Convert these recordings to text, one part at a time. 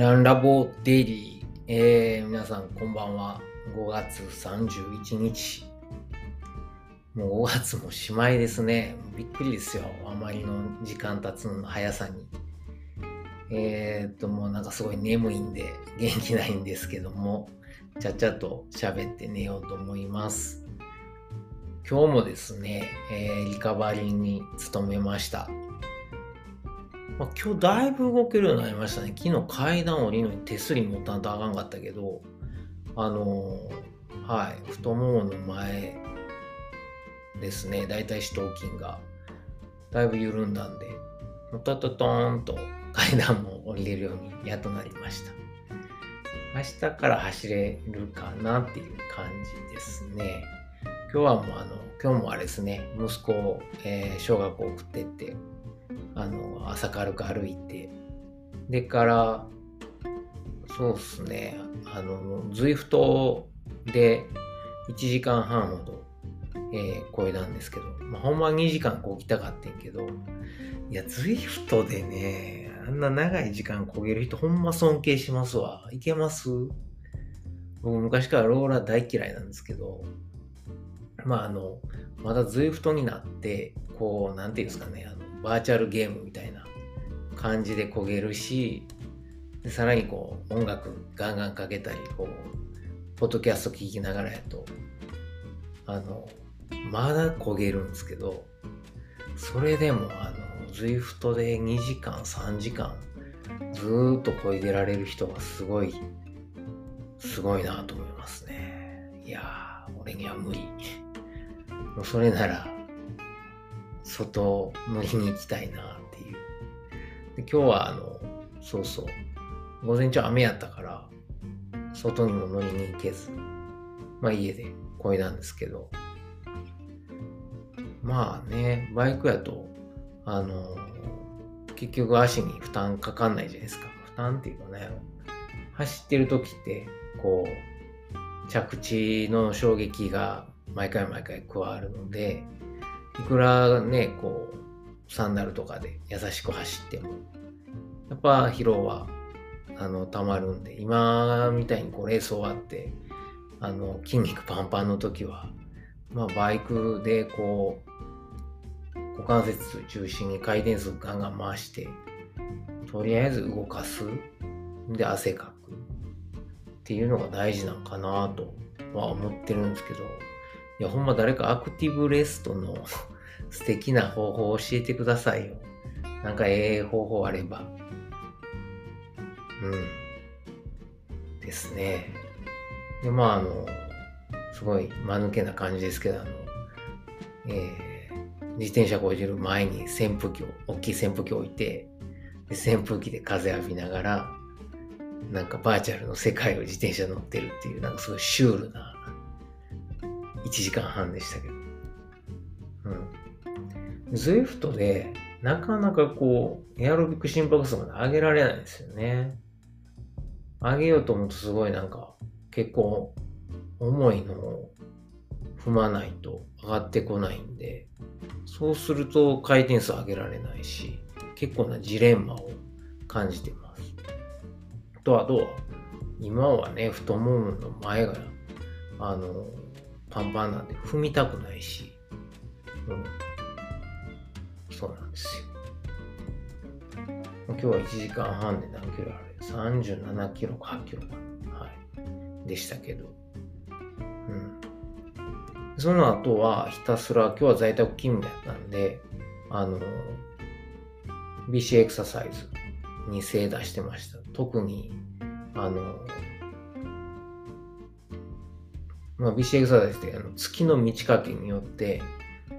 ランラボデイリー、えー、皆さんこんばんは。5月31日。もう5月もしまいですね。びっくりですよ。あまりの時間経つの速さに。えー、っと、もうなんかすごい眠いんで元気ないんですけども、ちゃっちゃと喋って寝ようと思います。今日もですね、えー、リカバリーに努めました。まあ、今日だいぶ動けるようになりましたね。昨日階段降りるのに手すり持たんとあかんかったけど、あのー、はい、太ももの前ですね、だいたい四頭筋がだいぶ緩んだんで、もたととーんと階段も降りれるようにやっとなりました。明日から走れるかなっていう感じですね。今日はもうあの、今日もあれですね、息子を、えー、小学校送ってって、あの、朝軽く歩いて、でから、そうっすね、あの、ズイフトで1時間半ほど、えー、超えたんですけど、まあ、ほんまは2時間こぎたかってんけど、いや、ズイフトでね、あんな長い時間こげる人ほんま尊敬しますわ。いけます？僕昔からローラー大嫌いなんですけど、まああの、まだズイフトになって、こう、なんていうんですかね、あの、バーチャルゲームみたいな感じで焦げるしでさらにこう音楽ガンガンかけたりこうポッドキャスト聞きながらやとあのまだ焦げるんですけどそれでもあの ZWIFT で2時間3時間ずーっとこいでられる人がすごいすごいなと思いますね。いやー俺には無理。それなら外乗りに行きたいなっていう。で今日はあの、そうそう、午前中雨やったから、外にも乗りに行けず、まあ家でこいだんですけど、まあね、バイクやと、あの、結局足に負担かかんないじゃないですか。負担っていうかね、走ってる時って、こう、着地の衝撃が毎回毎回加わるので、いくらね、こう、サンダルとかで優しく走っても、やっぱ疲労は、あの、溜まるんで、今みたいにこう、レース終わって、あの、筋肉パンパンの時は、まあ、バイクでこう、股関節中心に回転数ガンガン回して、とりあえず動かす。で、汗かく。っていうのが大事なのかなとは思ってるんですけど、いや、ほんま誰かアクティブレストの素敵な方法を教えてくださいよ。なんかええ方法あれば。うん。ですね。で、まあ、あの、すごい間抜けな感じですけど、あの、えー、自転車こいでる前に扇風機を、大きい扇風機を置いて、で扇風機で風浴びながら、なんかバーチャルの世界を自転車乗ってるっていう、なんかすごいシュールな1時間半でしたけど。うん。ZWIFT で、なかなかこう、エアロビック心拍数まで上げられないんですよね。上げようと思うとすごいなんか、結構、重いのを踏まないと上がってこないんで、そうすると回転数上げられないし、結構なジレンマを感じてます。あとはどう、今はね、太ももの前が、あの、パンパンなんで踏みたくないし、うん、そうなんですよ。今日は1時間半で何キロあれ ?37 キロか8キロか。はい。でしたけど。うん。その後はひたすら、今日は在宅勤務やったんで、あの、BC エクササイズに精出してました。特に、あの、まあ、BC エクササイズってあの月の満ち欠けによって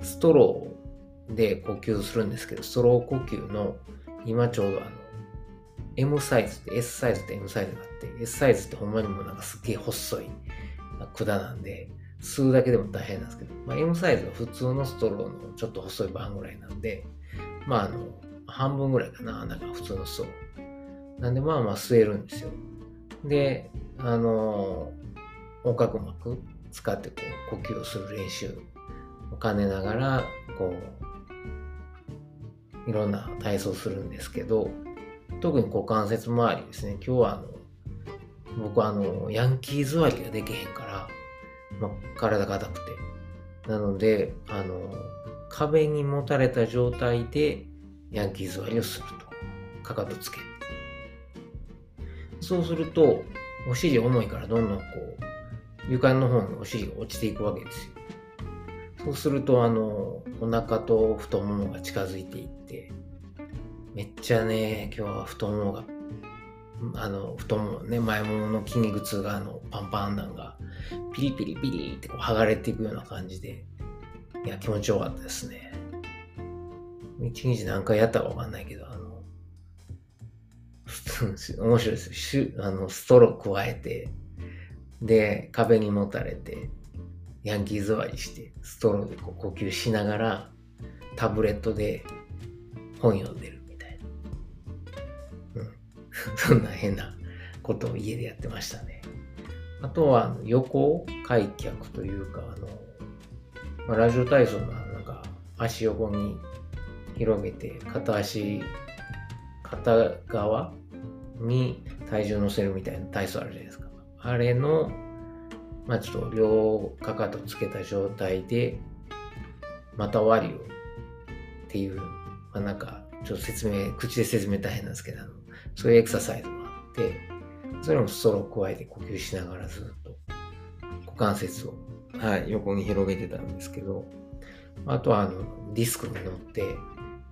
ストローをで呼吸するんですけど、ストロー呼吸の今ちょうどあの M サイズって S サイズって M サイズがあって S サイズってほんまにもうなんかすげえ細い管なんで吸うだけでも大変なんですけど、まあ、M サイズは普通のストローのちょっと細い版ぐらいなんでまああの半分ぐらいかな穴が普通のストロー。なんでまあまあ吸えるんですよ。であの横隔膜使ってこう呼吸をする練習を兼ねながらこういろんな体操するんですけど特に股関節周りですね。今日はあの、僕はあの、ヤンキー座りができへんから、まあ、体が硬くて。なので、あの、壁に持たれた状態でヤンキー座りをすると。かかとつけ。そうすると、お尻重いからどんどんこう、床の方にお尻が落ちていくわけですよ。そうすると、あの、お腹と太ももが近づいていって、めっちゃね、今日は太ももが、あの、太ももね、前ももの筋肉痛があの、パンパンなんが、ピリピリピリってこう剥がれていくような感じで、いや、気持ちよかったですね。一日何回やったかわかんないけど、あの、面白いです。あの、ストロー加えて、で、壁に持たれて、ヤンキー座りして、ストローでこう呼吸しながら、タブレットで本読んでるみたいな。うん。そんな変なことを家でやってましたね。あとは横開脚というか、あの、まあ、ラジオ体操のなんか足横に広げて片足、片側に体重乗せるみたいな体操あるじゃないですか。あれの、まあちょっと両かかとつけた状態で、股割りをっていう、まあなんか、ちょっと説明、口で説明大変なんですけど、そういうエクササイズもあって、それもストローを加えて呼吸しながらずっと股関節を、はい、横に広げてたんですけど、あとはあのディスクに乗って、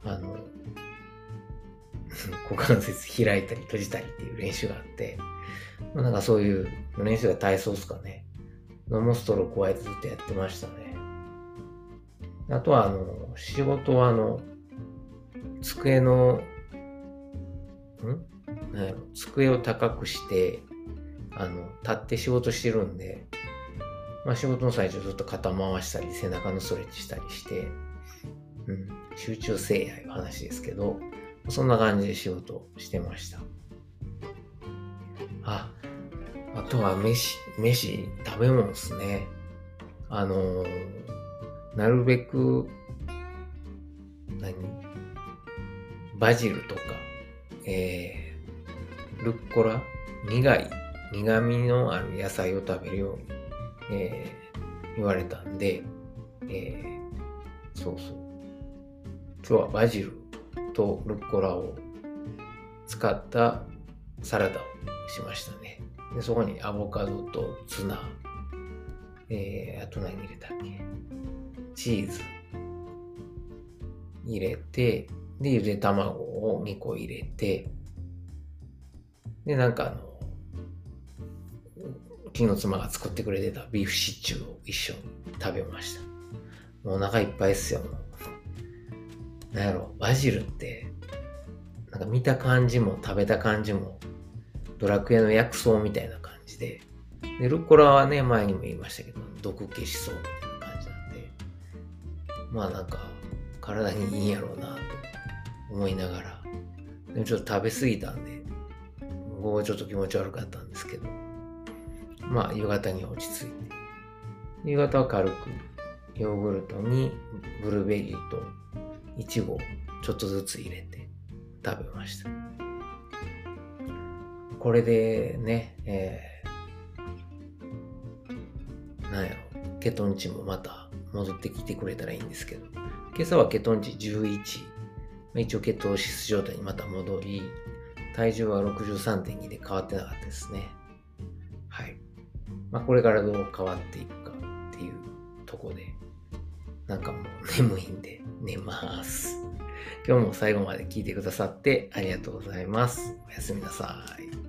あの、股関節開いたり閉じたりっていう練習があって、まあ、なんかそういう練習が体操ですかね。のもストロー加えてずっとやってましたね。あとはあの、仕事はあの、机のん？なんやろ机を高くして、あの、立って仕事してるんで、まあ仕事の最中ずっと肩回したり、背中のストレッチしたりして、うん、集中せえやいう話ですけど、そんな感じで仕事してました。あ、あとは飯、飯、食べ物ですね。あのー、なるべく、バジルとか、えー、ルッコラ、苦い、苦味のある野菜を食べるように、えー、言われたんで、えー、そうそう。今日はバジルとルッコラを使ったサラダをしましたね。でそこにアボカドとツナ、えー、あと何入れたっけ？チーズ入れて、で、ゆで卵を2個入れて、で、なんかあの、昨日妻が作ってくれてたビーフシチューを一緒に食べました。もうお腹いっぱいっすよ、もう。なんやろ、バジルって、なんか見た感じも食べた感じも、ドラクエの薬草みたいな感じで、で、ルッコラはね、前にも言いましたけど、毒消しそうみたいな感じなんで、まあなんか、体にいいんやろうなと思いながら、でもちょっと食べ過ぎたんで、午後ちょっと気持ち悪かったんですけど、まあ夕方に落ち着いて、夕方は軽くヨーグルトにブルーベリーとイチゴをちょっとずつ入れて食べました。これでね、えー、なんやろ、ケトン値もまた戻ってきてくれたらいいんですけど、今朝はケトン値11一応血糖脂質状態にまた戻り、体重は63.2で変わってなかったですね。はい。まあ、これからどう変わっていくかっていうとこで、なんかもう眠いんで寝ます。今日も最後まで聞いてくださってありがとうございます。おやすみなさい。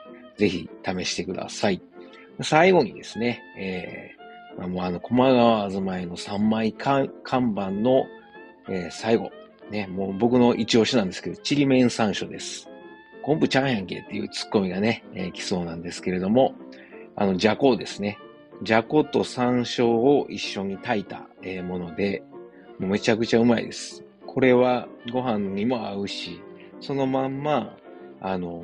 ぜひ試してください。最後にですね、えー、まあ、もあの、駒川あずまいの3枚看板の、えー、最後、ね、もう僕の一押しなんですけど、ちりめん山椒です。昆布ちゃんやんけっていうツッコミがね、えー、来そうなんですけれども、あの、じゃこですね。じゃこと山椒を一緒に炊いた、えー、もので、もうめちゃくちゃうまいです。これはご飯にも合うし、そのまんま、あの、